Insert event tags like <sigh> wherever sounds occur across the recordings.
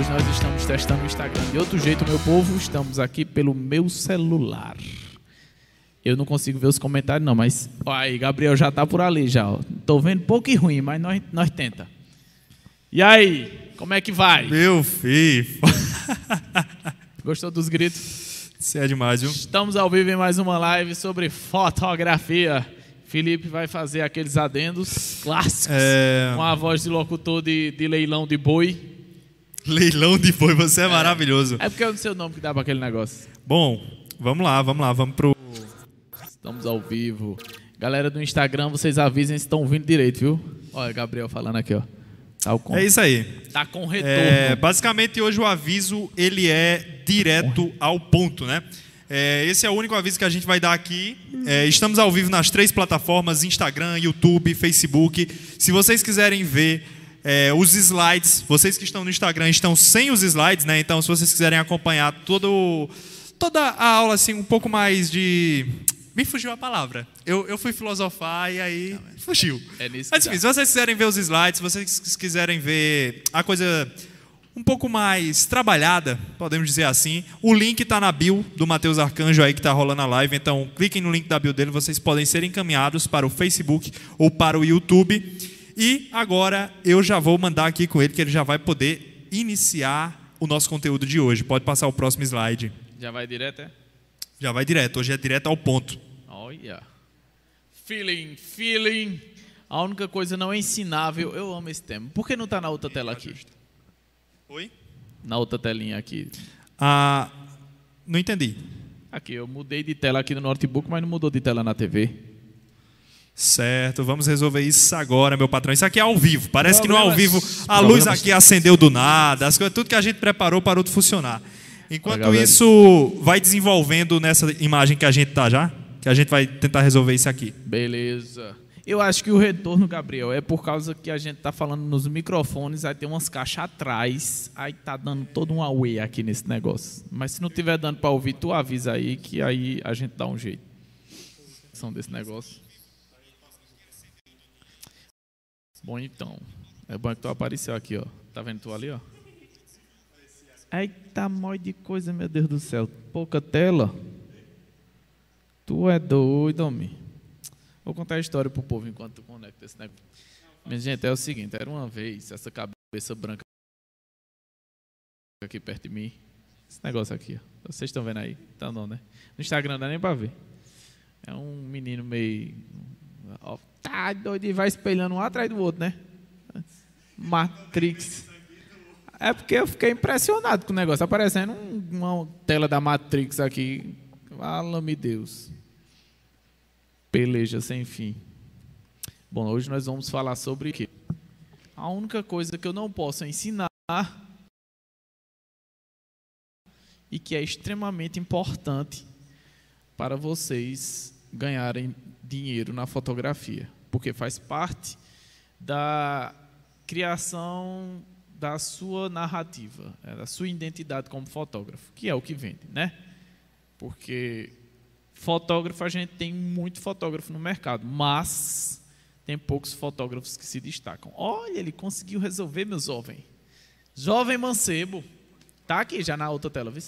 Hoje nós estamos testando o Instagram de outro jeito, meu povo. Estamos aqui pelo meu celular. Eu não consigo ver os comentários, não, mas. Ó, aí, Gabriel já tá por ali já. Ó. Tô vendo pouco e ruim, mas nós, nós tenta. E aí, como é que vai? Meu filho. <laughs> Gostou dos gritos? Você é demais, viu? Estamos ao vivo em mais uma live sobre fotografia. Felipe vai fazer aqueles adendos clássicos É... com a voz de locutor de, de leilão de boi. Leilão de boi, você é, maravilhoso. É porque eu não sei o nome que dá para aquele negócio. Bom, vamos lá, vamos lá, vamos pro. Estamos ao vivo. Galera do Instagram, vocês avisem se estão ouvindo direito, viu? Olha, Gabriel falando aqui, ó. Tá, com, É isso aí. tá com retorno. É, basicamente, hoje o aviso ele é direto ao ponto, né? É, esse é o único aviso que a gente vai dar aqui. É, estamos ao vivo nas três plataformas: Instagram, YouTube, Facebook. Se vocês quiserem ver é, os slides, vocês que estão no Instagram estão sem os slides, né? Então, se vocês quiserem acompanhar todo, toda a aula assim, um pouco mais de me fugiu a palavra. Eu, eu fui filosofar e aí fugiu. É nisso Mas enfim, se vocês quiserem ver os slides, se vocês quiserem ver a coisa um pouco mais trabalhada, podemos dizer assim, o link está na bio do Matheus Arcanjo aí que está rolando a live. Então, cliquem no link da bio dele, vocês podem ser encaminhados para o Facebook ou para o YouTube. E agora eu já vou mandar aqui com ele que ele já vai poder iniciar o nosso conteúdo de hoje. Pode passar o próximo slide. Já vai direto, é? Já vai direto, hoje é direto ao ponto. Olha. Feeling, feeling. A única coisa não ensinável, eu amo esse tema. Por que não tá na outra tela aqui? Oi? Na outra telinha aqui. Ah, não entendi. Aqui, eu mudei de tela aqui no notebook, mas não mudou de tela na TV. Certo, vamos resolver isso agora, meu patrão. Isso aqui é ao vivo. Parece que no ao Problemas- vivo a luz aqui acendeu do nada, as coisas, tudo que a gente preparou parou de funcionar. Enquanto isso vai desenvolvendo nessa imagem que a gente tá já, que a gente vai tentar resolver isso aqui. Beleza. Eu acho que o retorno, Gabriel, é por causa que a gente tá falando nos microfones, aí tem umas caixas atrás, aí tá dando todo um away aqui nesse negócio. Mas se não tiver dando para ouvir, tu avisa aí que aí a gente dá um jeito. São desse negócio. Bom, então. É bom que tu apareceu aqui, ó. Tá vendo tu ali, ó? Eita, mó de coisa, meu Deus do céu. Pouca tela. Tu é doido, homem. Vou contar a história pro povo enquanto tu conecta esse negócio. Minha gente, é o seguinte, era uma vez essa cabeça branca aqui perto de mim. Esse negócio aqui, ó. Vocês estão vendo aí? Então não, né? No Instagram não dá nem pra ver. É um menino meio. Tá doido e vai espelhando um atrás do outro, né? Matrix. É porque eu fiquei impressionado com o negócio. Tá parecendo um- uma tela da Matrix aqui. Fala-me Deus. Peleja sem fim. Bom, hoje nós vamos falar sobre o quê? A única coisa que eu não posso ensinar e que é extremamente importante para vocês ganharem dinheiro na fotografia, porque faz parte da criação da sua narrativa, é, da sua identidade como fotógrafo, que é o que vende, né? Porque fotógrafo a gente tem muito fotógrafo no mercado, mas tem poucos fotógrafos que se destacam. Olha, ele conseguiu resolver, meu jovem. Jovem mancebo. Tá aqui já na outra tela, viu?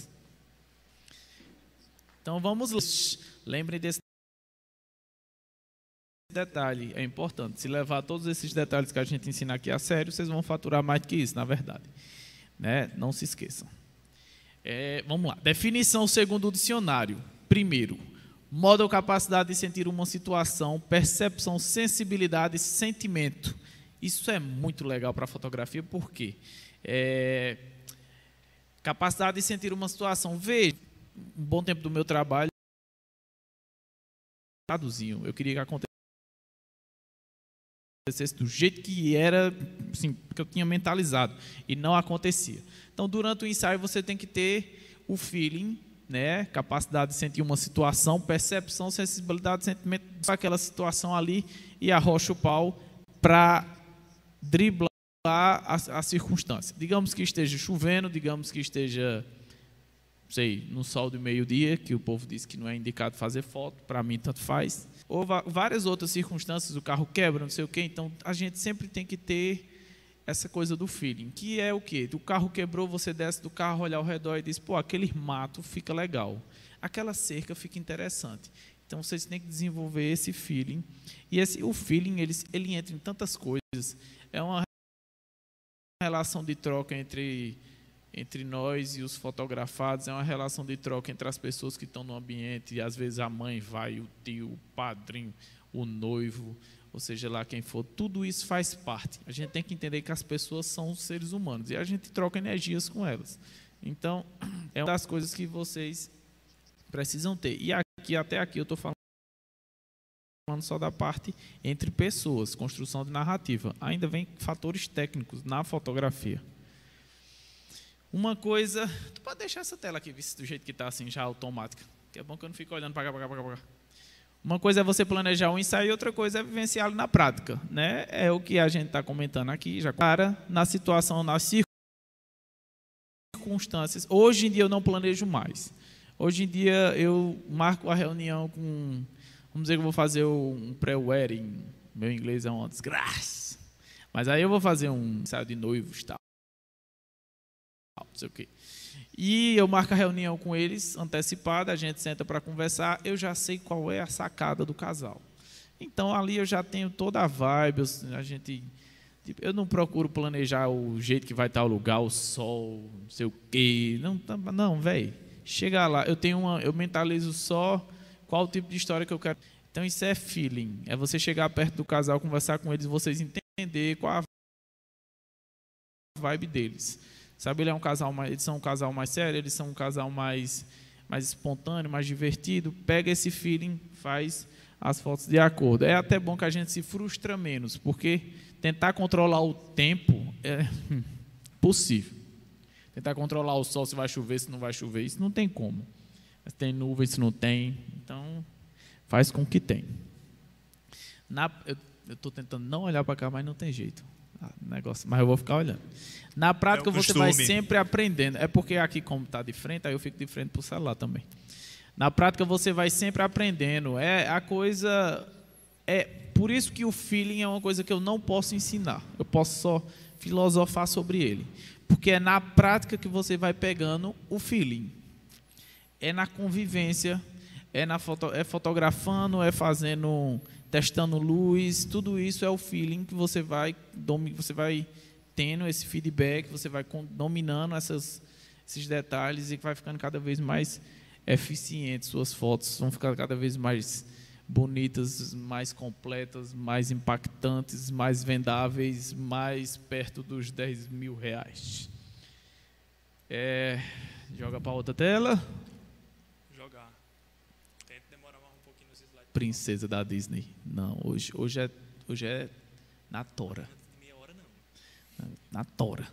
Então vamos lá. Lembrem desse detalhe, é importante. Se levar todos esses detalhes que a gente ensina aqui a sério, vocês vão faturar mais do que isso, na verdade. Né? Não se esqueçam. É, vamos lá. Definição segundo o dicionário. Primeiro, modo ou capacidade de sentir uma situação, percepção, sensibilidade, sentimento. Isso é muito legal para a fotografia, porque é, capacidade de sentir uma situação. Veja, um bom tempo do meu trabalho. Eu queria que acontecesse do jeito que era, assim, que eu tinha mentalizado, e não acontecia. Então, durante o ensaio, você tem que ter o feeling, né, capacidade de sentir uma situação, percepção, sensibilidade, sentimento daquela situação ali e arrocha o pau para driblar a, a circunstância. Digamos que esteja chovendo, digamos que esteja, sei, no sol de meio-dia, que o povo diz que não é indicado fazer foto, para mim tanto faz. Ou várias outras circunstâncias, o carro quebra, não sei o quê. Então, a gente sempre tem que ter essa coisa do feeling, que é o quê? O carro quebrou, você desce do carro, olha ao redor e diz, pô, aquele mato fica legal, aquela cerca fica interessante. Então vocês têm que desenvolver esse feeling. E esse, o feeling, ele, ele entra em tantas coisas. É uma relação de troca entre, entre nós e os fotografados, é uma relação de troca entre as pessoas que estão no ambiente, e às vezes a mãe vai, o tio, o padrinho, o noivo, ou seja lá quem for, tudo isso faz parte. A gente tem que entender que as pessoas são seres humanos e a gente troca energias com elas. Então, <clears throat> é uma das coisas que vocês precisam ter. E aqui, até aqui, eu estou falando só da parte entre pessoas, construção de narrativa. Ainda vem fatores técnicos na fotografia. Uma coisa. Tu pode deixar essa tela aqui, do jeito que está assim, já automática. Que é bom que eu não fico olhando para cá, para cá, para cá. Uma coisa é você planejar um ensaio, outra coisa é vivenciá-lo na prática. Né? É o que a gente está comentando aqui, já para na situação, nas circunstâncias. Hoje em dia eu não planejo mais. Hoje em dia eu marco a reunião com. Vamos dizer que eu vou fazer um pré-wedding. Meu inglês é uma desgraça. Mas aí eu vou fazer um ensaio de noivos tal. Não sei o quê. E eu marco a reunião com eles antecipada, a gente senta para conversar, eu já sei qual é a sacada do casal. Então ali eu já tenho toda a vibe, eu, a gente tipo, eu não procuro planejar o jeito que vai estar o lugar, o sol, não sei o quê. Não, não, velho. Chega lá, eu tenho uma, eu mentalizo só qual tipo de história que eu quero. Então isso é feeling, é você chegar perto do casal, conversar com eles, vocês entender qual a vibe deles. Sabe, ele é um casal mais, eles são um casal mais sério, eles são um casal mais, mais espontâneo, mais divertido. Pega esse feeling, faz as fotos de acordo. É até bom que a gente se frustra menos, porque tentar controlar o tempo é possível. Tentar controlar o sol, se vai chover, se não vai chover, isso não tem como. Se tem nuvem, se não tem. Então, faz com que tem. Na, eu estou tentando não olhar para cá, mas não tem jeito. Negócio, mas eu vou ficar olhando. Na prática, é você vai sempre aprendendo. É porque aqui, como está de frente, aí eu fico de frente para o celular também. Na prática, você vai sempre aprendendo. É a coisa. É por isso que o feeling é uma coisa que eu não posso ensinar. Eu posso só filosofar sobre ele. Porque é na prática que você vai pegando o feeling. É na convivência, é, na foto, é fotografando, é fazendo, testando luz, tudo isso é o feeling que você vai, você vai tendo esse feedback, você vai dominando essas, esses detalhes e vai ficando cada vez mais eficiente. Suas fotos vão ficar cada vez mais bonitas, mais completas, mais impactantes, mais vendáveis, mais perto dos 10 mil reais. É, joga para outra tela. Jogar. Tenta demorar mais um pouquinho nos slides. Princesa da Disney. Não, hoje, hoje, é, hoje é na tora na tora.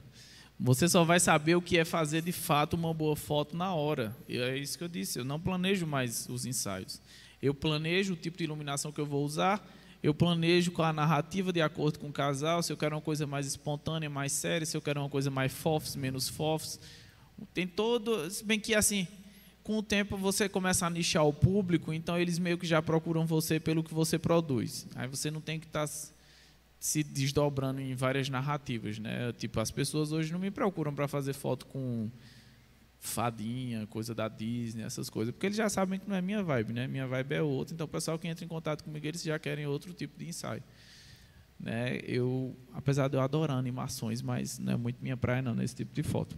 Você só vai saber o que é fazer de fato uma boa foto na hora. E é isso que eu disse. Eu não planejo mais os ensaios. Eu planejo o tipo de iluminação que eu vou usar. Eu planejo com a narrativa de acordo com o casal. Se eu quero uma coisa mais espontânea, mais séria. Se eu quero uma coisa mais fofs, menos fofs. Tem todo. Se bem que assim, com o tempo você começa a nichar o público. Então eles meio que já procuram você pelo que você produz. Aí você não tem que estar. Tá se desdobrando em várias narrativas, né? Tipo, as pessoas hoje não me procuram para fazer foto com fadinha, coisa da Disney, essas coisas, porque eles já sabem que não é minha vibe, né? Minha vibe é outra. Então, o pessoal que entra em contato comigo, eles já querem outro tipo de ensaio. Né? Eu, apesar de eu adorar animações, mas não é muito minha praia não nesse tipo de foto.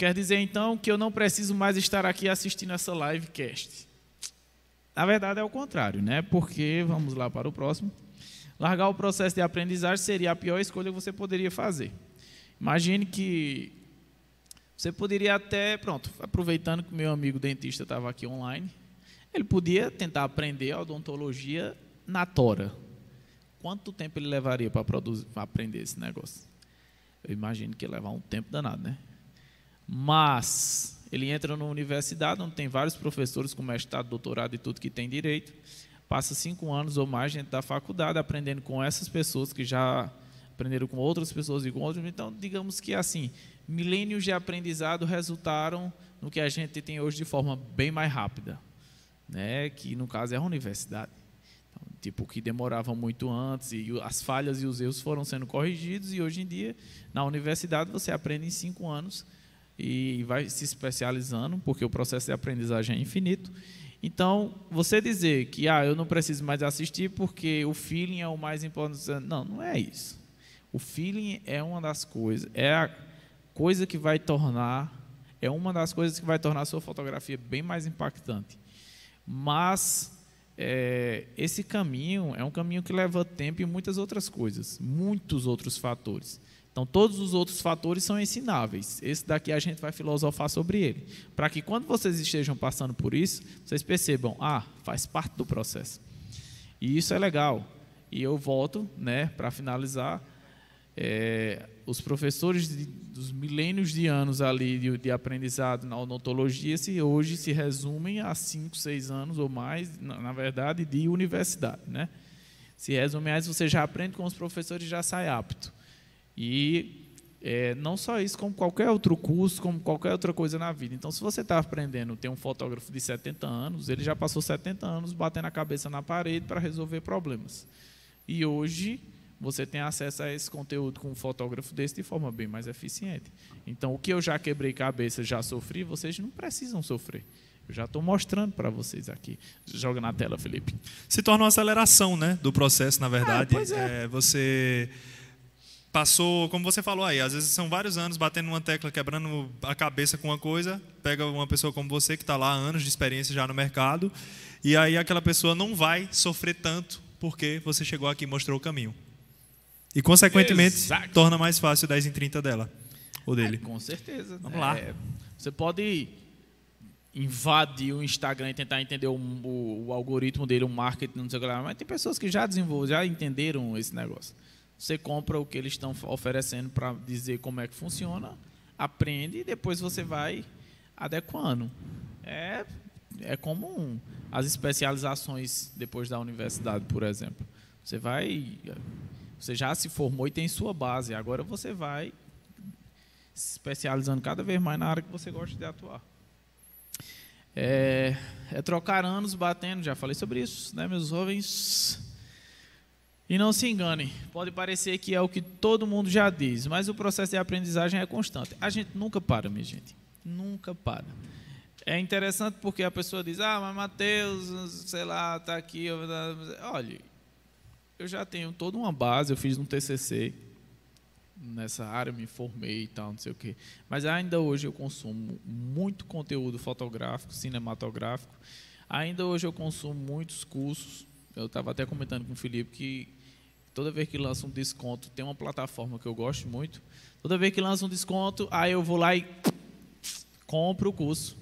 Quer dizer então que eu não preciso mais estar aqui assistindo essa livecast. Na verdade é o contrário, né? Porque, vamos lá para o próximo. Largar o processo de aprendizagem seria a pior escolha que você poderia fazer. Imagine que você poderia até, pronto, aproveitando que meu amigo dentista estava aqui online, ele podia tentar aprender a odontologia na tora. Quanto tempo ele levaria para, produzir, para aprender esse negócio? Eu imagino que ia levar um tempo danado, né? Mas ele entra na universidade, onde tem vários professores com mestrado, doutorado e tudo que tem direito. Passa cinco anos ou mais dentro da faculdade, aprendendo com essas pessoas que já aprenderam com outras pessoas e com outras. Então, digamos que assim, milênios de aprendizado resultaram no que a gente tem hoje de forma bem mais rápida, né? que no caso é a universidade. tipo que demoravam muito antes e as falhas e os erros foram sendo corrigidos e hoje em dia na universidade você aprende em cinco anos e vai se especializando porque o processo de aprendizagem é infinito. Então você dizer que ah eu não preciso mais assistir porque o feeling é o mais importante não não é isso. O feeling é uma das coisas é a coisa que vai tornar é uma das coisas que vai tornar a sua fotografia bem mais impactante. Mas é, esse caminho é um caminho que leva tempo e muitas outras coisas, muitos outros fatores. Então, todos os outros fatores são ensináveis. Esse daqui a gente vai filosofar sobre ele. Para que quando vocês estejam passando por isso, vocês percebam, ah, faz parte do processo. E isso é legal. E eu volto, né, para finalizar, é, os professores de, dos milênios de anos ali de, de, aprendizado na odontologia se hoje se resumem a cinco, seis anos ou mais, na, na verdade, de universidade, né? Se resume a isso, você já aprende com os professores e já sai apto. E é, não só isso, como qualquer outro curso, como qualquer outra coisa na vida. Então, se você está aprendendo, tem um fotógrafo de 70 anos, ele já passou 70 anos batendo a cabeça na parede para resolver problemas. E hoje você tem acesso a esse conteúdo com um fotógrafo desse de forma bem mais eficiente. Então, o que eu já quebrei cabeça, já sofri, vocês não precisam sofrer. Eu já estou mostrando para vocês aqui. Joga na tela, Felipe. Se torna uma aceleração né, do processo, na verdade. Ah, pois é. é. Você passou, como você falou aí, às vezes são vários anos batendo numa tecla, quebrando a cabeça com uma coisa, pega uma pessoa como você, que está lá há anos de experiência já no mercado, e aí aquela pessoa não vai sofrer tanto porque você chegou aqui e mostrou o caminho. E, consequentemente, Exato. torna mais fácil o 10 em 30 dela. Ou dele. É, com certeza. Vamos é, lá. Você pode invadir o Instagram e tentar entender o, o, o, algoritmo dele, o marketing, não sei o que lá. Mas tem pessoas que já desenvolveram, já entenderam esse negócio. Você compra o que eles estão oferecendo para dizer como é que funciona, aprende e depois você vai adequando. É, é comum as especializações depois da universidade, por exemplo. Você vai você já se formou e tem sua base. Agora você vai se especializando cada vez mais na área que você gosta de atuar. É, é trocar anos batendo, já falei sobre isso, né, meus jovens? E não se engane, pode parecer que é o que todo mundo já diz, mas o processo de aprendizagem é constante. A gente nunca para, minha gente. Nunca para. É interessante porque a pessoa diz, ah, mas Mateus, sei lá, está aqui. Olha, eu já tenho toda uma base, eu fiz um TCC nessa área, me formei e tal, não sei o quê. Mas ainda hoje eu consumo muito conteúdo fotográfico, cinematográfico. Ainda hoje eu consumo muitos cursos. Eu estava até comentando com o Felipe que toda vez que lança um desconto, tem uma plataforma que eu gosto muito. Toda vez que lança um desconto, aí eu vou lá e compro o curso.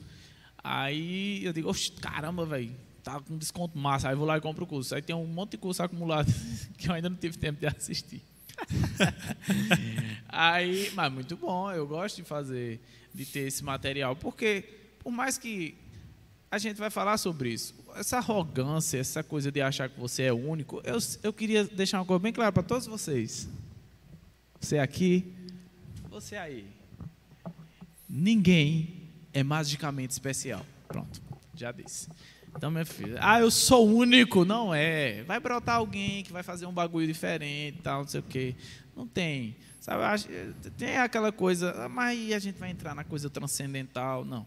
Aí eu digo, caramba, velho, tá com desconto massa, aí vou lá e compro o curso. Aí tem um monte de curso acumulado <laughs> que eu ainda não tive tempo de assistir. <laughs> aí, mas muito bom, eu gosto de fazer, de ter esse material, porque por mais que a gente vai falar sobre isso, essa arrogância, essa coisa de achar que você é único, eu, eu queria deixar uma coisa bem clara para todos vocês. Você aqui, você aí. Ninguém é magicamente especial. Pronto, já disse. Então, minha filha, ah, eu sou único. Não é. Vai brotar alguém que vai fazer um bagulho diferente, tal, não sei o quê. Não tem. Sabe, tem aquela coisa, ah, mas a gente vai entrar na coisa transcendental. Não.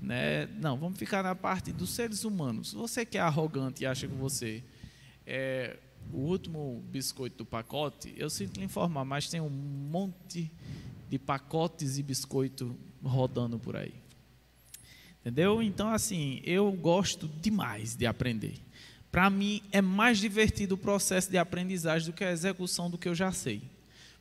Né? Não, vamos ficar na parte dos seres humanos. Você que é arrogante e acha que você é o último biscoito do pacote, eu sinto lhe informar, mas tem um monte de pacotes e biscoito rodando por aí. Entendeu? Então, assim, eu gosto demais de aprender. Para mim, é mais divertido o processo de aprendizagem do que a execução do que eu já sei.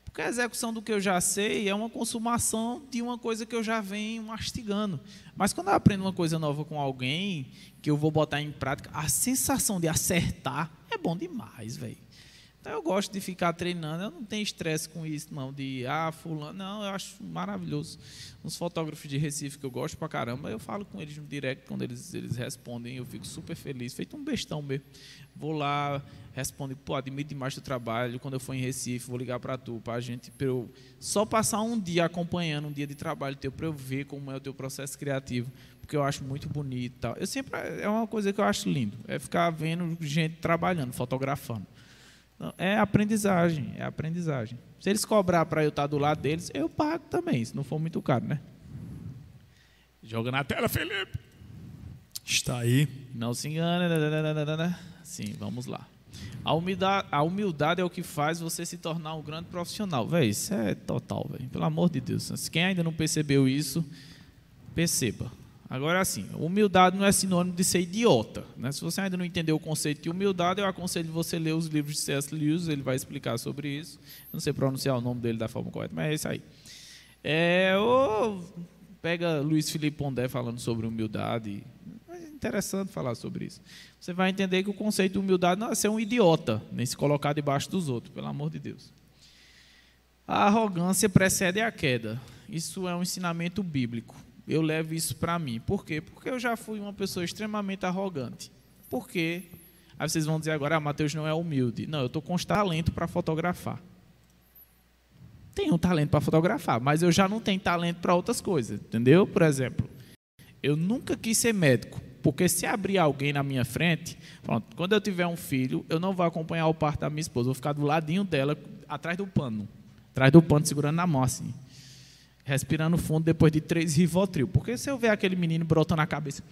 Porque a execução do que eu já sei é uma consumação de uma coisa que eu já venho mastigando. Mas quando eu aprendo uma coisa nova com alguém, que eu vou botar em prática, a sensação de acertar é bom demais, velho. Então eu gosto de ficar treinando, eu não tenho estresse com isso, não, de ah, fulano, não, eu acho maravilhoso. Uns fotógrafos de Recife que eu gosto pra caramba, eu falo com eles no direct, quando eles, eles respondem, eu fico super feliz, feito um bestão mesmo. Vou lá, respondo, pô, admiro demais o trabalho, quando eu for em Recife, vou ligar para tu, para a gente, pra eu só passar um dia acompanhando, um dia de trabalho teu, para eu ver como é o teu processo criativo, porque eu acho muito bonito tal. Eu sempre, é uma coisa que eu acho lindo, é ficar vendo gente trabalhando, fotografando. É aprendizagem, é aprendizagem. Se eles cobrar para eu estar do lado deles, eu pago também, se não for muito caro, né? Joga na tela, Felipe. Está aí. Não se engane. Sim, vamos lá. A humildade, a humildade é o que faz você se tornar um grande profissional. Véi, isso é total, velho. Pelo amor de Deus. Quem ainda não percebeu isso, perceba. Agora, assim, humildade não é sinônimo de ser idiota. Né? Se você ainda não entendeu o conceito de humildade, eu aconselho você ler os livros de C.S. Lewis, ele vai explicar sobre isso. Não sei pronunciar o nome dele da forma correta, mas é isso aí. É, ou pega Luiz Felipe Pondé falando sobre humildade. É interessante falar sobre isso. Você vai entender que o conceito de humildade não é ser um idiota, nem se colocar debaixo dos outros, pelo amor de Deus. A arrogância precede a queda. Isso é um ensinamento bíblico eu levo isso para mim. Por quê? Porque eu já fui uma pessoa extremamente arrogante. Por quê? Aí vocês vão dizer agora, ah, Mateus não é humilde. Não, eu estou com talento para fotografar. Tenho talento para fotografar, mas eu já não tenho talento para outras coisas, entendeu? Por exemplo, eu nunca quis ser médico, porque se abrir alguém na minha frente, pronto, quando eu tiver um filho, eu não vou acompanhar o parto da minha esposa, vou ficar do ladinho dela, atrás do pano, atrás do pano, segurando na mão assim respirando fundo depois de três Rivotril. Porque se eu ver aquele menino brotando na cabeça,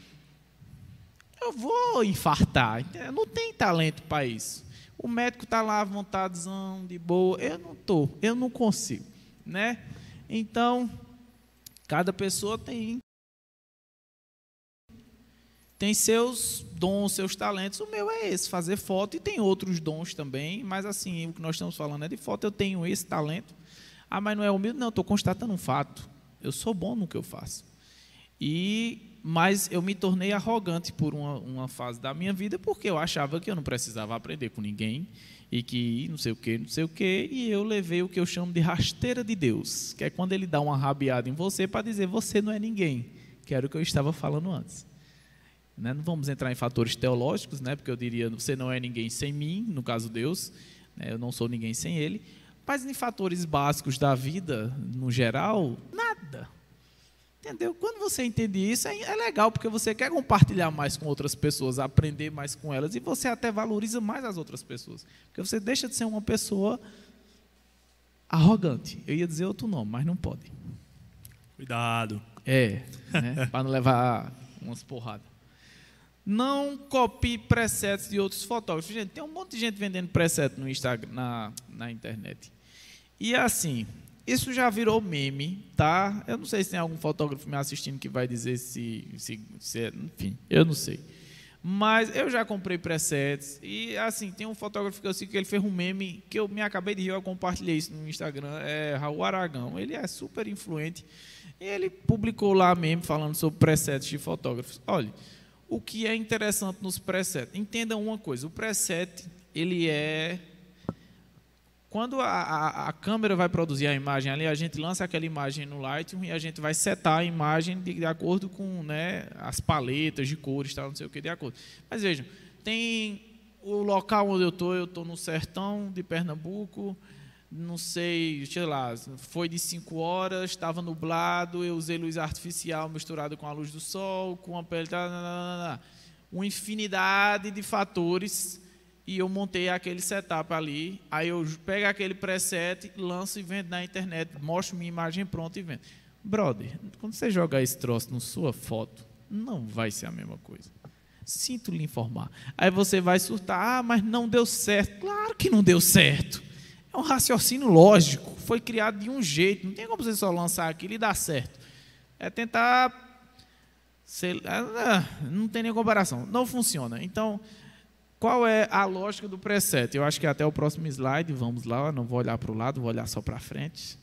eu vou infartar. Não tenho talento para isso. O médico está lá à vontadezão, de boa. Eu não estou, eu não consigo. Né? Então, cada pessoa tem tem seus dons, seus talentos. O meu é esse, fazer foto, e tem outros dons também, mas assim, o que nós estamos falando é de foto, eu tenho esse talento. Ah, mas não é humilde? Não, estou constatando um fato. Eu sou bom no que eu faço. E, mas eu me tornei arrogante por uma, uma fase da minha vida porque eu achava que eu não precisava aprender com ninguém e que não sei o que, não sei o que, e eu levei o que eu chamo de rasteira de Deus, que é quando ele dá uma rabiada em você para dizer você não é ninguém, que era o que eu estava falando antes. Né? Não vamos entrar em fatores teológicos, né? porque eu diria você não é ninguém sem mim, no caso Deus, né? eu não sou ninguém sem ele, mas em fatores básicos da vida, no geral, nada. Entendeu? Quando você entende isso, é, é legal, porque você quer compartilhar mais com outras pessoas, aprender mais com elas, e você até valoriza mais as outras pessoas. Porque você deixa de ser uma pessoa arrogante. Eu ia dizer outro nome, mas não pode. Cuidado. É, né? <laughs> para não levar umas porradas. Não copie presets de outros fotógrafos. Gente, tem um monte de gente vendendo preset no Instagram, na, na internet. E assim, isso já virou meme, tá? Eu não sei se tem algum fotógrafo me assistindo que vai dizer se, se, se é, enfim, eu não sei. Mas eu já comprei presets e assim, tem um fotógrafo que eu sei que ele fez um meme que eu me acabei de rir, eu compartilhei isso no Instagram, é Raul Aragão. Ele é super influente e ele publicou lá meme falando sobre presets de fotógrafos. Olha, o que é interessante nos presets? Entenda uma coisa, o preset ele é quando a, a, a, câmera vai produzir a imagem ali, a gente lança aquela imagem no Lightroom e a gente vai setar a imagem de, de acordo com né, as paletas de cores, tal, não sei o que, de acordo. Mas vejam, tem o local onde eu estou, eu estou no sertão de Pernambuco, não sei, sei lá, foi de 5 horas, estava nublado, eu usei luz artificial misturada com a luz do sol, com a pele, tá, tá, tá, uma infinidade de fatores e eu montei aquele setup ali. Aí eu pego aquele preset, lanço e vendo na internet, mostro minha imagem pronta e vendo. Brother, quando você jogar esse troço na sua foto, não vai ser a mesma coisa. Sinto lhe informar. Aí você vai surtar, ah, mas não deu certo. Claro que não deu certo. É um raciocínio lógico. Foi criado de um jeito. Não tem como você só lançar aquilo e dar certo. É tentar. Ser, ah, não tem nem comparação. Não funciona. Então, qual é a lógica do preset? Eu acho que até o próximo slide, vamos lá, não vou olhar para o lado, vou olhar só para frente.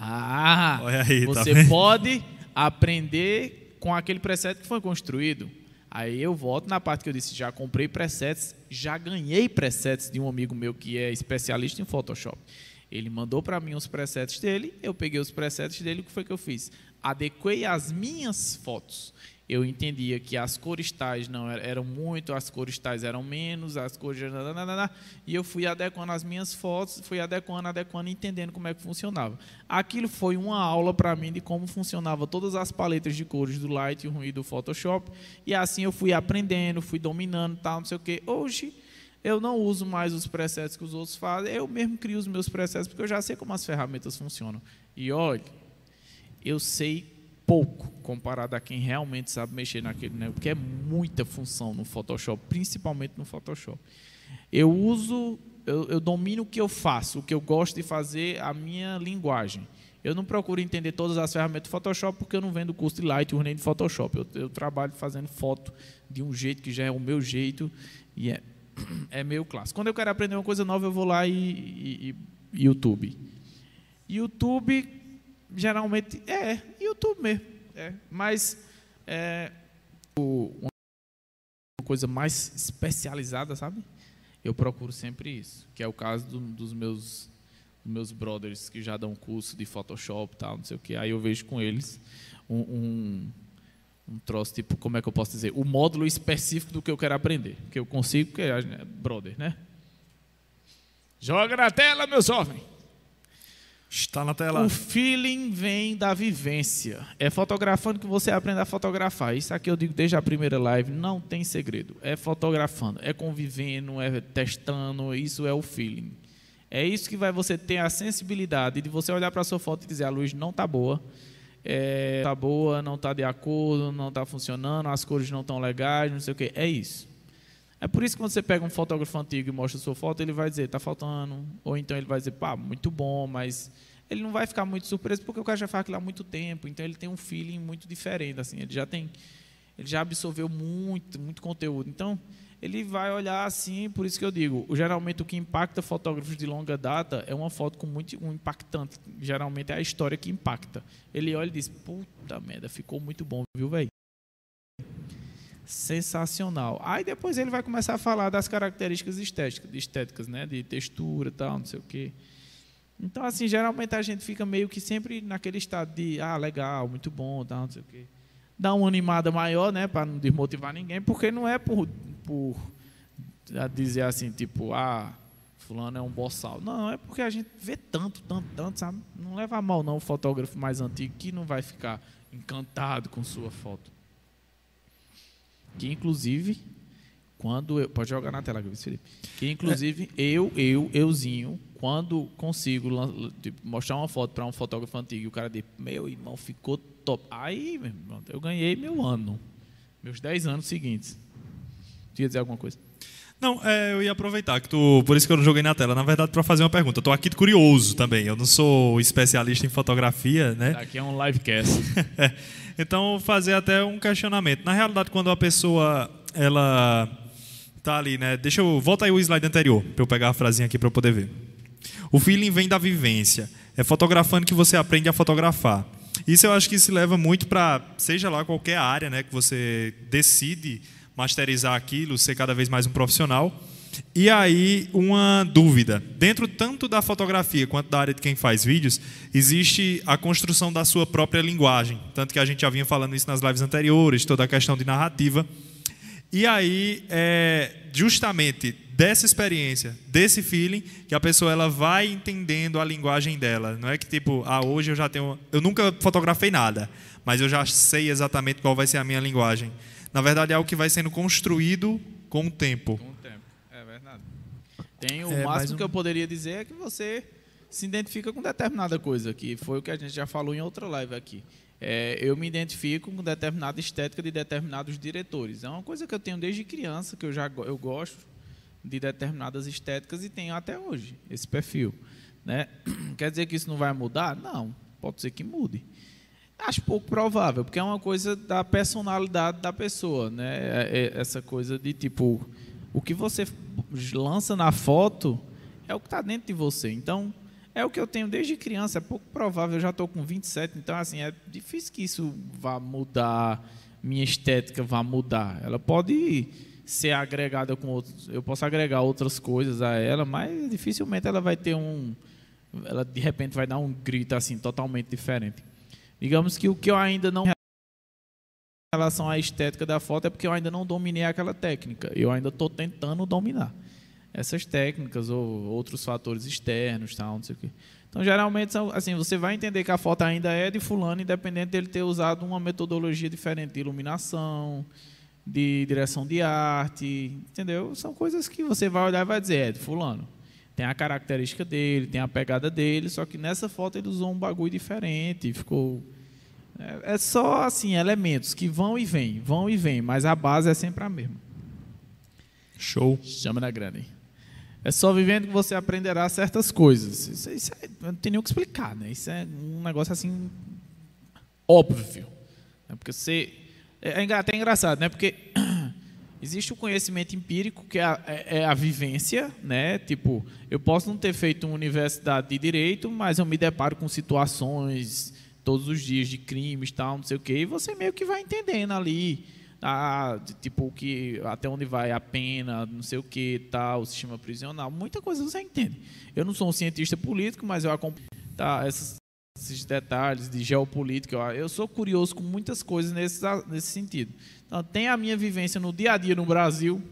Ah, aí, tá você tá pode aprender com aquele preset que foi construído. Aí eu volto na parte que eu disse, já comprei presets, já ganhei presets de um amigo meu que é especialista em Photoshop. Ele mandou para mim os presets dele, eu peguei os presets dele, o que foi que eu fiz? Adequei as minhas fotos eu entendia que as cores tais não eram muito, as cores tais eram menos, as cores. E eu fui adequando as minhas fotos, fui adequando, adequando, entendendo como é que funcionava. Aquilo foi uma aula para mim de como funcionava todas as paletas de cores do Lightroom e do Photoshop. E assim eu fui aprendendo, fui dominando, tal, não sei o quê. Hoje eu não uso mais os presets que os outros fazem, eu mesmo crio os meus presets, porque eu já sei como as ferramentas funcionam. E olha, eu sei pouco comparado a quem realmente sabe mexer naquele, né? porque é muita função no Photoshop, principalmente no Photoshop. Eu uso, eu, eu domino o que eu faço, o que eu gosto de fazer, a minha linguagem. Eu não procuro entender todas as ferramentas do Photoshop porque eu não vendo curso de Lightroom nem de Photoshop. Eu, eu, trabalho fazendo foto de um jeito que já é o meu jeito e é, <clears throat> é meio clássico. Quando eu quero aprender uma coisa nova, eu vou lá e, e, e YouTube. YouTube geralmente é YouTube mesmo. É, mas é, uma coisa mais especializada, sabe? Eu procuro sempre isso, que é o caso do, dos meus meus brothers que já dão curso de Photoshop tal, não sei o que. Aí eu vejo com eles um, um, um troço tipo, como é que eu posso dizer, o módulo específico do que eu quero aprender, que eu consigo, porque é brother, né? Joga na tela, meu jovem. Está na tela. O feeling vem da vivência. É fotografando que você aprende a fotografar. Isso aqui eu digo desde a primeira live, não tem segredo. É fotografando, é convivendo, é testando, isso é o feeling. É isso que vai você ter a sensibilidade de você olhar para a sua foto e dizer a luz não está boa, é, tá boa, não está de acordo, não está funcionando, as cores não estão legais, não sei o que. É isso. É por isso que quando você pega um fotógrafo antigo e mostra a sua foto, ele vai dizer, está faltando. Ou então ele vai dizer, pá, muito bom, mas ele não vai ficar muito surpreso porque o cara já faz aquilo há muito tempo, então ele tem um feeling muito diferente, assim, ele já tem, ele já absorveu muito, muito conteúdo. Então, ele vai olhar assim, por isso que eu digo, geralmente o que impacta fotógrafos de longa data é uma foto com muito um impactante, geralmente é a história que impacta. Ele olha e diz: "Puta merda, ficou muito bom, viu, velho?" Sensacional. Aí depois ele vai começar a falar das características estéticas, estéticas, né, de textura, tal, não sei o quê. Então assim, geralmente a gente fica meio que sempre naquele estado de, ah, legal, muito bom, tal, não sei o quê. Dá uma animada maior, né, para não desmotivar ninguém, porque não é por por dizer assim, tipo, ah, fulano é um boçal. Não, é porque a gente vê tanto, tanto, tanto, sabe? Não leva a mal não o fotógrafo mais antigo que não vai ficar encantado com sua foto. Que inclusive, quando eu. Pode jogar na tela, Felipe. Que inclusive eu, eu, euzinho, quando consigo tipo, mostrar uma foto para um fotógrafo antigo e o cara diz, meu irmão, ficou top. Aí, meu irmão, eu ganhei meu ano. Meus 10 anos seguintes. Você ia dizer alguma coisa? Não, é, eu ia aproveitar que tu, por isso que eu não joguei na tela. Na verdade, para fazer uma pergunta. Estou aqui curioso também. Eu não sou especialista em fotografia, né? Aqui é um livecast. <laughs> Então, fazer até um questionamento. Na realidade, quando a pessoa ela tá ali, né? Deixa eu volta aí o slide anterior para eu pegar a frasinha aqui para eu poder ver. O feeling vem da vivência. É fotografando que você aprende a fotografar. Isso eu acho que se leva muito para seja lá qualquer área, né, que você decide masterizar aquilo, ser cada vez mais um profissional. E aí, uma dúvida. Dentro tanto da fotografia quanto da área de quem faz vídeos, existe a construção da sua própria linguagem. Tanto que a gente já vinha falando isso nas lives anteriores, toda a questão de narrativa. E aí, é justamente dessa experiência, desse feeling, que a pessoa ela vai entendendo a linguagem dela. Não é que tipo, ah, hoje eu já tenho. Eu nunca fotografei nada, mas eu já sei exatamente qual vai ser a minha linguagem. Na verdade, é algo que vai sendo construído com o tempo. Tem o é, máximo um... que eu poderia dizer é que você se identifica com determinada coisa, que foi o que a gente já falou em outra live aqui. É, eu me identifico com determinada estética de determinados diretores. É uma coisa que eu tenho desde criança, que eu já eu gosto de determinadas estéticas e tenho até hoje esse perfil. Né? <clears throat> Quer dizer que isso não vai mudar? Não, pode ser que mude. Acho pouco provável, porque é uma coisa da personalidade da pessoa, né? É, é essa coisa de tipo o que você lança na foto é o que está dentro de você. Então, é o que eu tenho desde criança. É pouco provável. Eu já estou com 27, então, assim, é difícil que isso vá mudar minha estética vai mudar. Ela pode ser agregada com outros. Eu posso agregar outras coisas a ela, mas dificilmente ela vai ter um. Ela de repente vai dar um grito assim totalmente diferente. Digamos que o que eu ainda não relação à estética da foto é porque eu ainda não dominei aquela técnica. Eu ainda estou tentando dominar essas técnicas ou outros fatores externos, tal, não sei o quê. Então, geralmente, assim, você vai entender que a foto ainda é de fulano, independente dele ter usado uma metodologia diferente de iluminação, de direção de arte, entendeu? São coisas que você vai olhar e vai dizer, é de fulano. Tem a característica dele, tem a pegada dele, só que nessa foto ele usou um bagulho diferente, ficou... É, é só, assim, elementos que vão e vêm, vão e vêm, mas a base é sempre a mesma. Show. Chama na grande. É só vivendo que você aprenderá certas coisas. Isso, isso é, não tem nem o que explicar, né? Isso é um negócio assim óbvio. Né? Porque você é, é até engraçado, né? Porque <clears throat> existe o conhecimento empírico que é a, é, é a, vivência, né? Tipo, eu posso não ter feito uma universidade de direito, mas eu me deparo com situações todos os dias de crimes, tal, não sei o quê, e você meio que vai entendendo ali tipo que até onde vai a pena, não sei o que, tal, o sistema prisional, muita coisa você entende. Eu não sou um cientista político, mas eu acompanho tá, esses, esses detalhes de geopolítica. Eu sou curioso com muitas coisas nesse, nesse sentido. Então, tem a minha vivência no dia a dia no Brasil,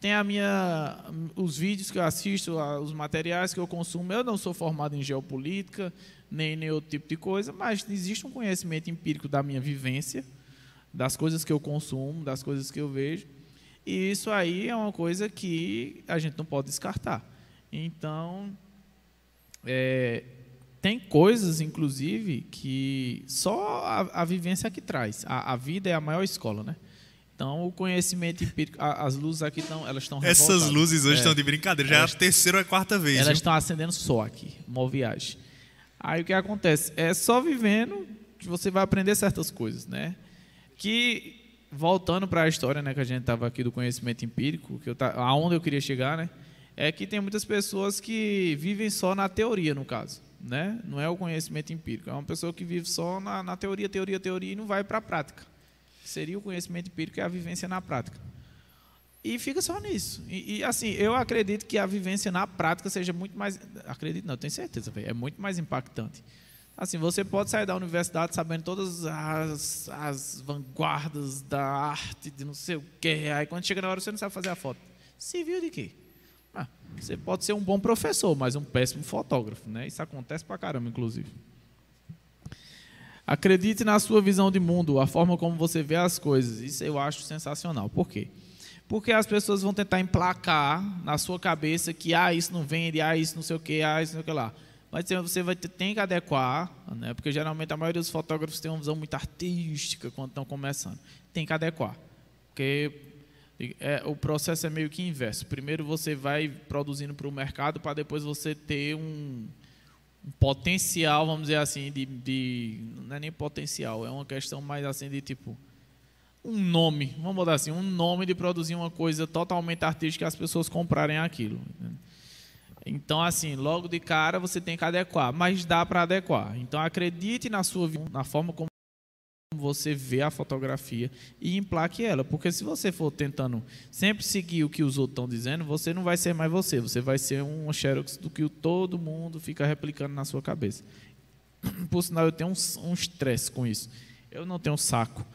tem a minha, os vídeos que eu assisto, os materiais que eu consumo. Eu não sou formado em geopolítica, nem nenhum outro tipo de coisa, mas existe um conhecimento empírico da minha vivência das coisas que eu consumo, das coisas que eu vejo. E isso aí é uma coisa que a gente não pode descartar. Então, é, tem coisas, inclusive, que só a, a vivência que traz. A, a, vida é a maior escola, né? Então, o conhecimento empírico, a, as luzes aqui estão, elas estão Essas luzes hoje é, estão de brincadeira, já elas, é a terceira ou a quarta vez. Elas viu? estão acendendo só aqui, uma viagem. Aí o que acontece? É só vivendo que você vai aprender certas coisas, né? que voltando para a história, né, que a gente estava aqui do conhecimento empírico, que eu tá, aonde eu queria chegar, né, é que tem muitas pessoas que vivem só na teoria, no caso, né? Não é o conhecimento empírico, é uma pessoa que vive só na, na teoria, teoria, teoria e não vai para a prática. Seria o conhecimento empírico é a vivência na prática. E fica só nisso. E, e, assim, eu acredito que a vivência na prática seja muito mais, acredito não, tenho certeza, véio, é muito mais impactante. Assim, você pode sair da universidade sabendo todas as, as vanguardas da arte, de não sei o quê. Aí quando chega na hora você não sabe fazer a foto. Civil de quê? Ah, você pode ser um bom professor, mas um péssimo fotógrafo. Né? Isso acontece pra caramba, inclusive. Acredite na sua visão de mundo, a forma como você vê as coisas. Isso eu acho sensacional. Por quê? Porque as pessoas vão tentar emplacar na sua cabeça que ah, isso não vende, ah, isso não sei o quê, ah, isso não sei o que lá. Mas você vai ter, tem que adequar, né? porque geralmente a maioria dos fotógrafos tem uma visão muito artística quando estão começando. Tem que adequar. Porque é, o processo é meio que inverso. Primeiro você vai produzindo para o mercado para depois você ter um, um, potencial, vamos dizer assim, de, de, Não é nem potencial, é uma questão mais assim de tipo. Um nome, vamos botar assim, um nome de produzir uma coisa totalmente artística e as pessoas comprarem aquilo. Então, assim, logo de cara você tem que adequar, mas dá para adequar. Então, acredite na sua na forma como você vê a fotografia e emplaque ela, porque se você for tentando sempre seguir o que os outros estão dizendo, você não vai ser mais você, você vai ser um xerox do que todo mundo fica replicando na sua cabeça. Por sinal, eu tenho um estresse com isso. Eu não tenho saco.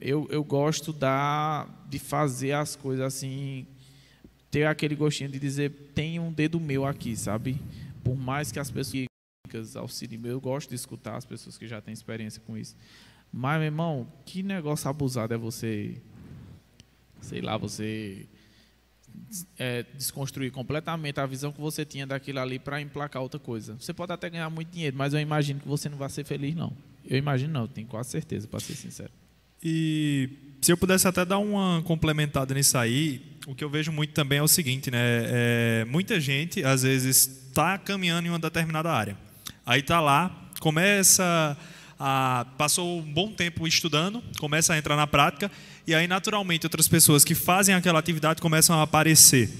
Eu, eu gosto da, de fazer as coisas assim ter aquele gostinho de dizer, tem um dedo meu aqui, sabe? Por mais que as pessoas auxiliem, eu gosto de escutar as pessoas que já têm experiência com isso. Mas, meu irmão, que negócio abusado é você, sei lá, você é, desconstruir completamente a visão que você tinha daquilo ali para emplacar outra coisa. Você pode até ganhar muito dinheiro, mas eu imagino que você não vai ser feliz, não. Eu imagino não, tenho quase certeza, para ser sincero. E se eu pudesse até dar uma complementada nisso aí, o que eu vejo muito também é o seguinte, né? É, muita gente, às vezes, está caminhando em uma determinada área. Aí está lá, começa a, passou um bom tempo estudando, começa a entrar na prática, e aí, naturalmente, outras pessoas que fazem aquela atividade começam a aparecer.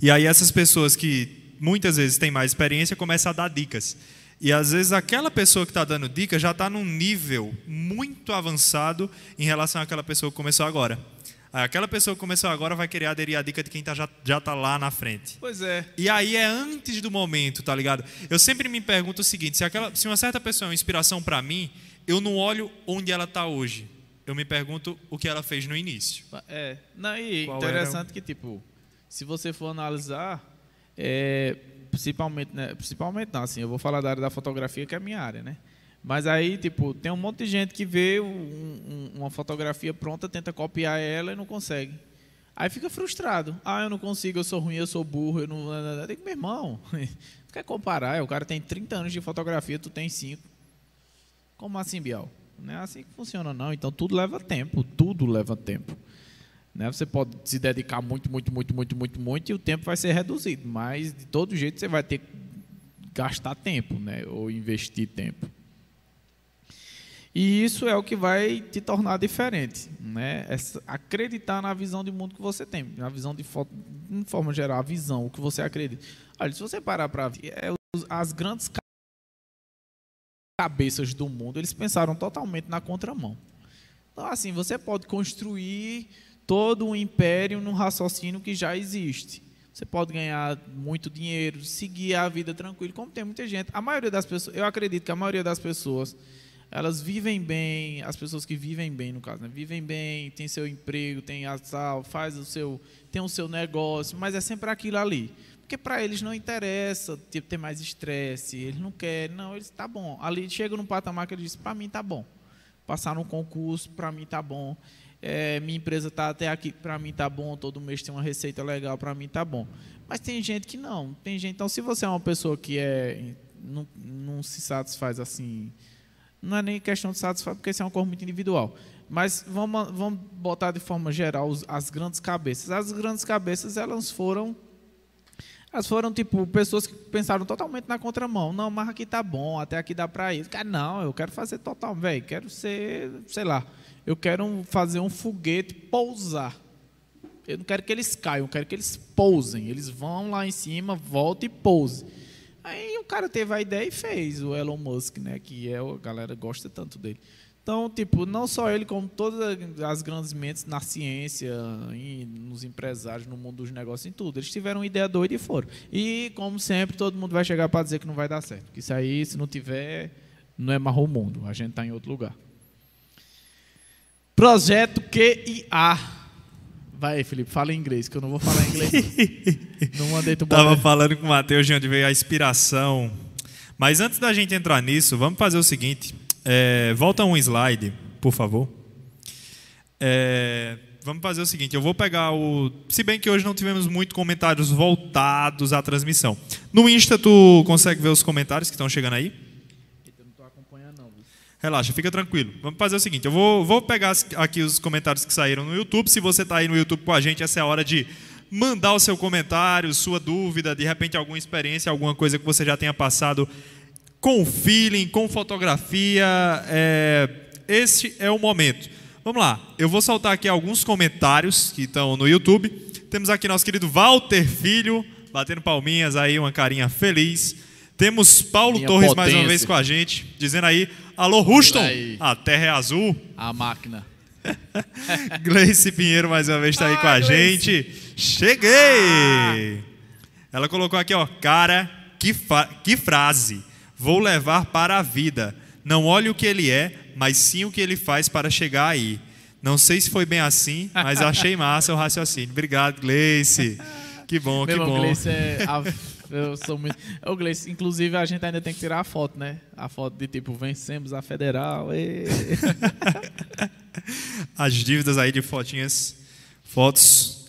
E aí, essas pessoas que muitas vezes têm mais experiência começam a dar dicas. E às vezes aquela pessoa que está dando dica já está num nível muito avançado em relação àquela pessoa que começou agora. Aquela pessoa que começou agora vai querer aderir à dica de quem tá, já, já tá lá na frente. Pois é. E aí é antes do momento, tá ligado? Eu sempre me pergunto o seguinte: se, aquela, se uma certa pessoa é uma inspiração para mim, eu não olho onde ela está hoje. Eu me pergunto o que ela fez no início. É. Não, e Qual interessante era que, tipo, se você for analisar, é, principalmente, né, principalmente não, assim, eu vou falar da área da fotografia, que é a minha área, né? Mas aí, tipo, tem um monte de gente que vê um- um- uma fotografia pronta, tenta copiar ela e não consegue. Aí fica frustrado. Ah, eu não consigo, eu sou ruim, eu sou burro, eu não. Eu digo, meu irmão, <laughs> tu quer comparar? O cara tem 30 anos de fotografia, tu tem 5. Como assim, Biel? Não é assim que funciona, não. Então tudo leva tempo, tudo leva tempo. Né? Você pode se dedicar muito, muito, muito, muito, muito, muito e o tempo vai ser reduzido. Mas de todo jeito você vai ter que gastar tempo, né? Ou investir tempo. E isso é o que vai te tornar diferente, né? Essa- acreditar na visão de mundo que você tem, na visão de de forma geral, a visão, o que você acredita. Olha, se você parar para ver, é, as grandes ca- cabeças do mundo, eles pensaram totalmente na contramão. Então, assim, você pode construir todo um império num raciocínio que já existe. Você pode ganhar muito dinheiro, seguir a vida tranquilo, como tem muita gente. A maioria das pessoas, eu acredito que a maioria das pessoas, elas vivem bem, as pessoas que vivem bem, no caso, né? vivem bem, tem seu emprego, tem a tal, faz o seu, tem o seu negócio, mas é sempre aquilo ali. Porque para eles não interessa tipo, ter mais estresse, eles não querem, não, eles tá bom. Ali chega num patamar que eles dizem, para mim tá bom. Passar num concurso, para mim tá bom. É, minha empresa está até aqui, para mim tá bom. Todo mês tem uma receita legal, para mim tá bom. Mas tem gente que não. Tem gente. Então, se você é uma pessoa que é não, não se satisfaz assim, não é nem questão de satisfazer, porque isso é uma coisa muito individual. Mas vamos, vamos botar de forma geral os- as grandes cabeças. As grandes cabeças elas foram elas foram, tipo, pessoas que pensaram totalmente na contramão. Não, mas aqui tá bom, até aqui dá pra ir. Cara, não, eu quero fazer total, velho. Quero ser, sei lá, eu quero fazer um foguete pousar. Eu não quero que eles caiam, eu quero que eles pousem. Eles vão lá em cima, voltam e pousem. Aí o cara teve a ideia e fez, o Elon Musk, né? Que é, a galera gosta tanto dele. Então, tipo, não só ele, como todas as grandes mentes na ciência, nos empresários, no mundo dos negócios, em tudo. Eles tiveram uma ideia doida e foram. E, como sempre, todo mundo vai chegar para dizer que não vai dar certo. Que isso aí, se não tiver, não é marrom mundo. A gente está em outro lugar. Projeto QIA. Vai aí, Felipe, fala em inglês, que eu não vou falar em inglês. <laughs> não mandei tu Tava falando com o Matheus de onde veio a inspiração. Mas antes da gente entrar nisso, vamos fazer o seguinte. É, volta um slide, por favor. É, vamos fazer o seguinte, eu vou pegar o... Se bem que hoje não tivemos muitos comentários voltados à transmissão. No Insta, tu consegue ver os comentários que estão chegando aí? Eu não tô acompanhando, não. viu? Relaxa, fica tranquilo. Vamos fazer o seguinte: eu vou, vou pegar aqui os comentários que saíram no YouTube. Se você está aí no YouTube com a gente, essa é a hora de mandar o seu comentário, sua dúvida, de repente alguma experiência, alguma coisa que você já tenha passado com feeling, com fotografia. É, esse é o momento. Vamos lá, eu vou soltar aqui alguns comentários que estão no YouTube. Temos aqui nosso querido Walter Filho, batendo palminhas aí, uma carinha feliz. Temos Paulo Minha Torres mais uma potência. vez com a gente, dizendo aí: Alô, Houston, a terra é azul. A máquina. <laughs> Gleice Pinheiro mais uma vez está aí com a Ah, Gleice. gente. Cheguei! Ela colocou aqui, ó, cara, que, fa- que frase. Vou levar para a vida. Não olhe o que ele é, mas sim o que ele faz para chegar aí. Não sei se foi bem assim, mas achei massa o raciocínio. Obrigado, Gleice. <laughs> Que bom, que Meu irmão, bom. Gleice é. a- <laughs> eu sou muito. Ô, Gleice, inclusive a gente ainda tem que tirar a foto, né? A foto de tipo, vencemos a federal. ê. <laughs> As dívidas aí de fotinhas, fotos.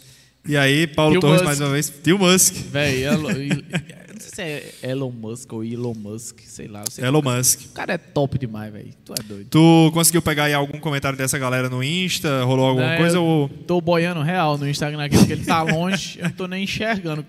E aí, Paulo Tio Torres Musk. mais uma vez. Tio Musk. Véi, <laughs> Elon, não sei se é Elon Musk ou Elon Musk, sei lá. sei Elon Musk. O cara é top demais, velho. Tu é doido. Tu conseguiu pegar aí algum comentário dessa galera no Insta? Rolou alguma Não, coisa? Ou... Tô boiando real no Instagram aqui, porque ele tá longe, eu não tô nem enxergando.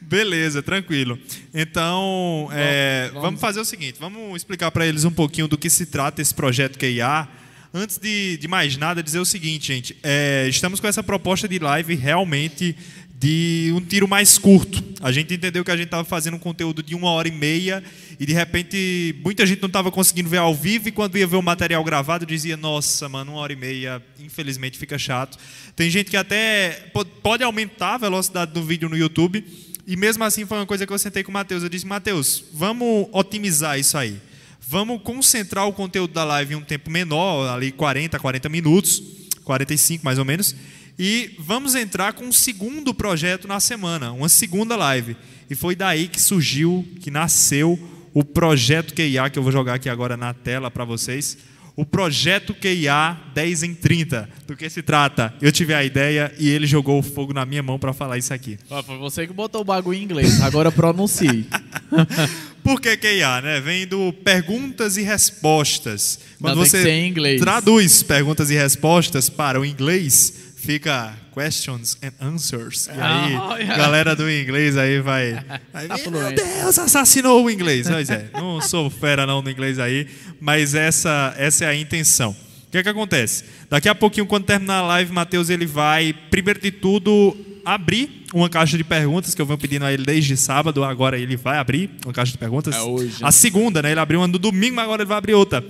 Beleza, tranquilo. Então, é, vamos- vamos fazer o seguinte: vamos explicar para eles um pouquinho do que se trata esse projeto QIA. Antes de, de mais nada, dizer o seguinte, gente: é, estamos com essa proposta de live realmente de um tiro mais curto. A gente entendeu que a gente estava fazendo um conteúdo de uma hora e meia e de repente muita gente não estava conseguindo ver ao vivo e quando ia ver o material gravado dizia, nossa, mano, uma hora e meia, infelizmente fica chato. Tem gente que até pode aumentar a velocidade do vídeo no YouTube e mesmo assim foi uma coisa que eu sentei com o Matheus. Eu disse, Matheus, vamos otimizar isso aí. Vamos concentrar o conteúdo da live em um tempo menor, ali 40, 40 minutos, 45 mais ou menos, e vamos entrar com um segundo projeto na semana, uma segunda live. E foi daí que surgiu, que nasceu o projeto QIA, que eu vou jogar aqui agora na tela para vocês. O projeto QIA 10 em 30. Do que se trata? Eu tive a ideia e ele jogou o fogo na minha mão para falar isso aqui. foi você que botou o bagulho em inglês, agora pronuncie. <laughs> Por que QIA, né? Vem do perguntas e respostas. Quando Não, você traduz perguntas e respostas para o inglês, fica questions and answers. E aí, oh, yeah. galera do inglês aí vai. <laughs> vai tá meu Deus, assassinou o inglês. Pois é, não sou fera não no inglês aí, mas essa, essa é a intenção. O que é que acontece? Daqui a pouquinho, quando terminar a live, Matheus ele vai, primeiro de tudo, abrir uma caixa de perguntas que eu venho pedindo a ele desde sábado. Agora ele vai abrir uma caixa de perguntas. É hoje. A segunda, né? Ele abriu uma no domingo, mas agora ele vai abrir outra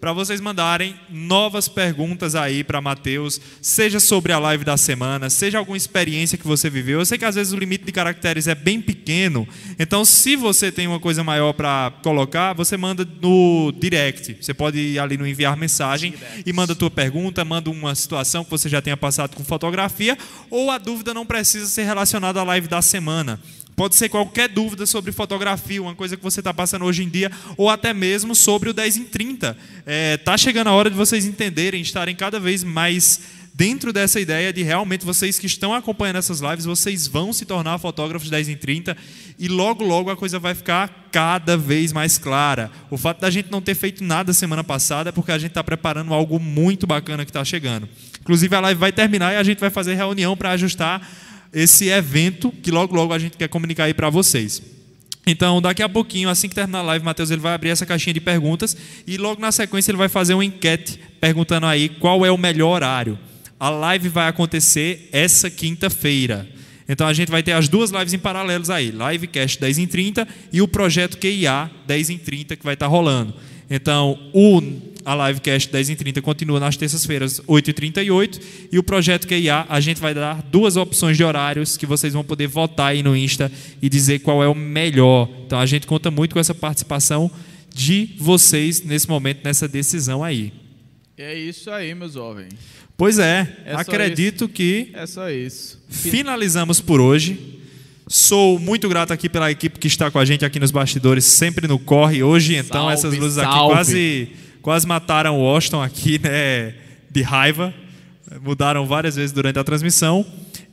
para vocês mandarem novas perguntas aí para Mateus, seja sobre a live da semana, seja alguma experiência que você viveu. Eu sei que às vezes o limite de caracteres é bem pequeno, então se você tem uma coisa maior para colocar, você manda no direct. Você pode ir ali no enviar mensagem direct. e manda a tua pergunta, manda uma situação que você já tenha passado com fotografia, ou a dúvida não precisa ser relacionada à live da semana. Pode ser qualquer dúvida sobre fotografia, uma coisa que você está passando hoje em dia, ou até mesmo sobre o 10 em 30. Está é, tá chegando a hora de vocês entenderem, estarem cada vez mais dentro dessa ideia de realmente vocês que estão acompanhando essas lives, vocês vão se tornar fotógrafos 10 em 30 e logo, logo a coisa vai ficar cada vez mais clara. O fato da gente não ter feito nada semana passada é porque a gente está preparando algo muito bacana que está chegando. Inclusive a live vai terminar e a gente vai fazer reunião para ajustar esse evento que logo logo a gente quer comunicar aí para vocês. Então, daqui a pouquinho, assim que terminar a live, Matheus ele vai abrir essa caixinha de perguntas e logo na sequência ele vai fazer uma enquete perguntando aí qual é o melhor horário. A live vai acontecer essa quinta-feira. Então a gente vai ter as duas lives em paralelos aí, Livecast 10 em 30 e o projeto QIA 10 em 30 que vai estar rolando. Então, o a livecast 10 em 30 continua nas terças-feiras, 8 e 38 e o projeto QIA, a gente vai dar duas opções de horários que vocês vão poder votar aí no Insta e dizer qual é o melhor. Então a gente conta muito com essa participação de vocês nesse momento, nessa decisão aí. É isso aí, meus jovens. Pois é, é acredito que é só isso. Finalizamos por hoje. Sou muito grato aqui pela equipe que está com a gente aqui nos bastidores, sempre no corre. Hoje, então, salve, essas luzes salve. aqui quase Quase mataram o Washington aqui, né, de raiva. Mudaram várias vezes durante a transmissão.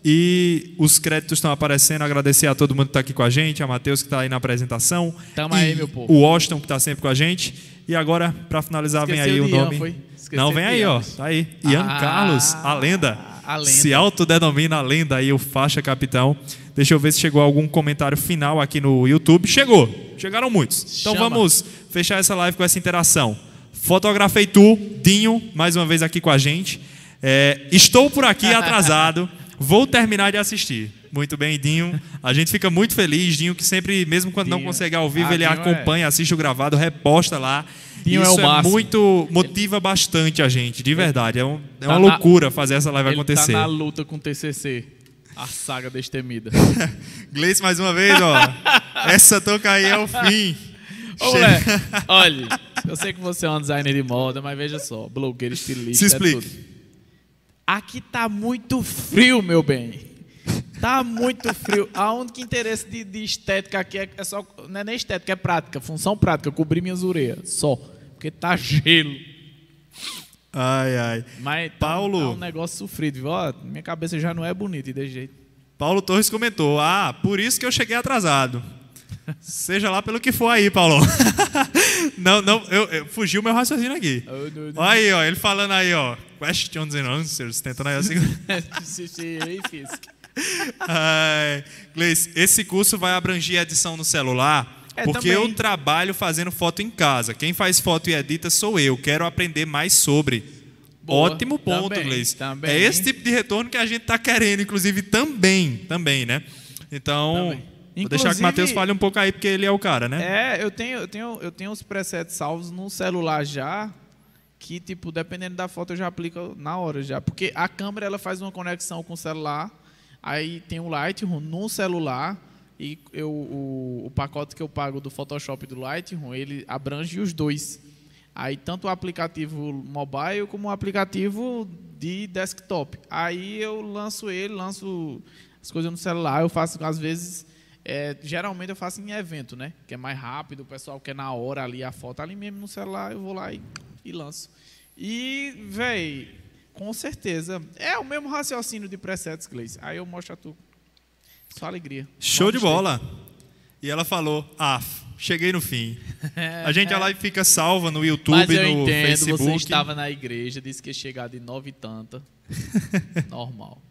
E os créditos estão aparecendo. Agradecer a todo mundo que está aqui com a gente, a Matheus que está aí na apresentação. Tamo aí, meu povo. O Washington que está sempre com a gente. E agora, para finalizar, Esqueceu vem aí o nome. Não, vem aí, ó. Tá aí. Ian ah, Carlos, a lenda. A lenda. Se autodenomina a lenda aí, o faixa capitão. Deixa eu ver se chegou algum comentário final aqui no YouTube. Chegou. Chegaram muitos. Então Chama. vamos fechar essa live com essa interação. Fotografei tu, Dinho, mais uma vez aqui com a gente. É, estou por aqui <laughs> atrasado, vou terminar de assistir. Muito bem, Dinho. A gente fica muito feliz, Dinho, que sempre, mesmo quando Dinho. não consegue ao vivo, ah, ele Dinho acompanha, é... assiste o gravado, reposta lá. Dinho Isso é, o é muito motiva bastante a gente, de verdade. É, um, é tá uma tá loucura fazer essa live ele acontecer. Tá na luta com o TCC. A saga destemida. <laughs> Gleice, mais uma vez, ó. essa toca aí é o fim. <laughs> Ô, mulher, olha, eu sei que você é um designer de moda, mas veja só, blogueiro, estilista, Se explique. É tudo. Aqui tá muito frio, meu bem. Tá muito frio. A único interesse de, de estética aqui é, é, só. Não é nem estética, é prática, função prática, cobrir minhas orelhas. Só. Porque tá gelo. Ai, ai. Mas tá, Paulo. Tá um negócio sofrido, viu? Ó, minha cabeça já não é bonita de jeito. Paulo Torres comentou: Ah, por isso que eu cheguei atrasado. Seja lá pelo que for aí, Paulo. <laughs> não, não, eu, eu fugiu meu raciocínio aqui. Olha aí, ó, ele falando aí, ó, questions and answers, tentando aí assim. <laughs> Ai, Gleice, esse curso vai abranger edição no celular, é, porque também. eu trabalho fazendo foto em casa. Quem faz foto e edita sou eu. Quero aprender mais sobre. Boa, Ótimo ponto, também, Gleice. Também. É esse tipo de retorno que a gente está querendo, inclusive também, também, né? Então, também Vou deixar que o Matheus fale um pouco aí, porque ele é o cara, né? É, eu tenho, eu tenho, eu tenho os presets salvos no celular já, que, tipo, dependendo da foto, eu já aplico na hora já. Porque a câmera, ela faz uma conexão com o celular, aí tem o Lightroom no celular, e eu, o, o pacote que eu pago do Photoshop e do Lightroom, ele abrange os dois. Aí, tanto o aplicativo mobile como o aplicativo de desktop. Aí eu lanço ele, lanço as coisas no celular, eu faço, às vezes é, geralmente eu faço em evento, né? Que é mais rápido, o pessoal quer na hora ali a foto ali mesmo no celular, eu vou lá e, e lanço. E, véi, com certeza, é o mesmo raciocínio de presets, Gleice. Aí eu mostro a tu. Só alegria. Show de bola. E ela falou, ah, cheguei no fim. A gente a live fica salva no YouTube, Mas eu no entendo, Facebook. você estava na igreja, disse que ia chegar de nove e tanta. <laughs> Normal.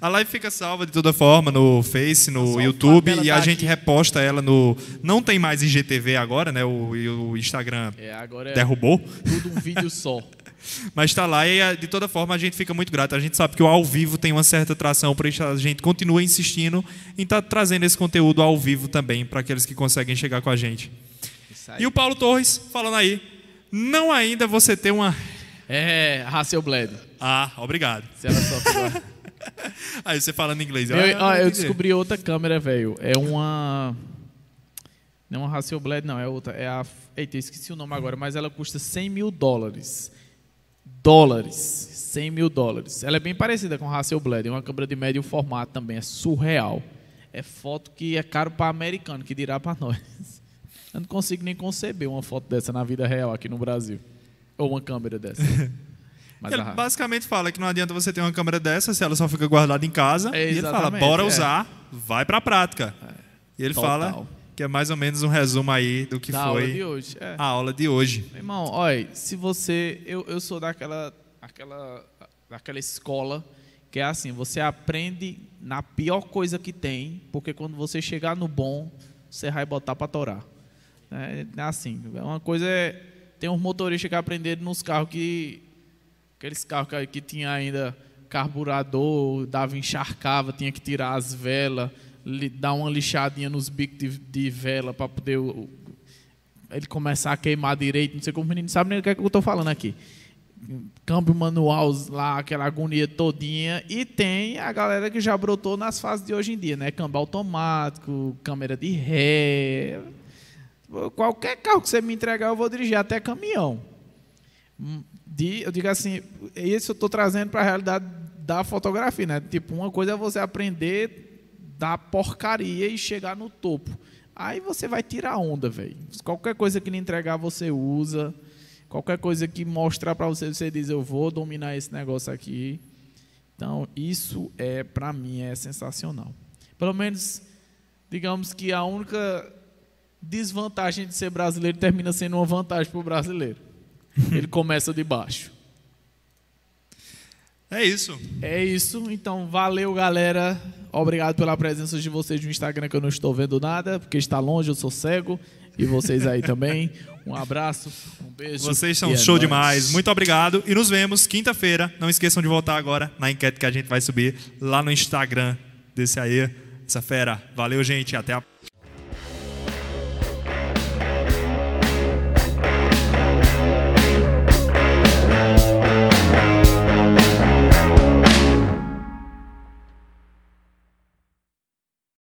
A live fica salva de toda forma no Face, no YouTube e a tá gente aqui. reposta ela no. Não tem mais IGTV agora, né? O, o Instagram É, agora é derrubou. tudo um vídeo só. <laughs> Mas está lá e eh, de toda forma a gente fica muito grato. A gente sabe que o ao vivo tem uma certa atração, isso a gente continua insistindo em estar trazendo esse conteúdo ao vivo também para aqueles que conseguem chegar com a gente. E o Paulo Torres falando aí, não ainda você ter uma. É, Hasselblad. Ah, obrigado. Se ela só <laughs> <laughs> Aí você falando inglês. Eu, ah, ó, não eu descobri outra câmera, velho. É uma. Não é uma Hasselblad, não. É outra. É a. Eita, eu esqueci o nome agora, mas ela custa 100 mil dólares. Dólares. 100 mil dólares. Ela é bem parecida com a Hasselblad. É uma câmera de médio formato também. É surreal. É foto que é caro para americano, que dirá para <laughs> nós. Eu não consigo nem conceber uma foto dessa na vida real aqui no Brasil. Ou uma câmera dessa. <laughs> Mas Ele a- basicamente fala que não adianta você ter uma câmera dessa se ela só fica guardada em casa. É, e ele fala, bora é. usar, vai pra prática. E ele Total. fala que é mais ou menos um resumo aí do que da aula de foi hoje. É. a aula de hoje. Meu Irmão, olha, se você. Eu, eu sou daquela, aquela, daquela escola que é assim: você aprende na pior coisa que tem, porque quando você chegar no bom, você vai botar para torar. É, é assim: é uma coisa é. Tem uns motoristas que aprenderam nos carros que. Aqueles carros que, tinha ainda carburador, dava encharcava, tinha que tirar as velas, dar uma lixadinha nos bicos de, de vela para poder o- ele começar a queimar direito, não sei como o menino sabe nem o que, é que eu estou falando aqui. Câmbio manual lá, aquela agonia todinha. E tem a galera que já brotou nas fases de hoje em dia, né? Câmbio automático, câmera de ré. Qualquer carro que você me entregar, eu vou dirigir, até caminhão. De, eu digo assim, isso eu estou trazendo para a realidade da fotografia, né? Tipo, uma coisa é você aprender da porcaria e chegar no topo. Aí você vai tirar onda, velho. Qualquer coisa que lhe entregar, você usa. Qualquer coisa que mostrar para você, você diz, eu vou dominar esse negócio aqui. Então, isso é, para mim, é sensacional. Pelo menos, digamos que a única desvantagem de ser brasileiro termina sendo uma vantagem para o brasileiro. <laughs> Ele começa de baixo. É isso. É isso. Então, valeu, galera. Obrigado pela presença de vocês no Instagram, que eu não estou vendo nada, porque está longe, eu sou cego. E vocês aí também. Um abraço, um beijo. Vocês são é show nóis. demais. Muito obrigado. E nos vemos quinta-feira. Não esqueçam de voltar agora na enquete que a gente vai subir lá no Instagram desse aí, essa fera. Valeu, gente. Até a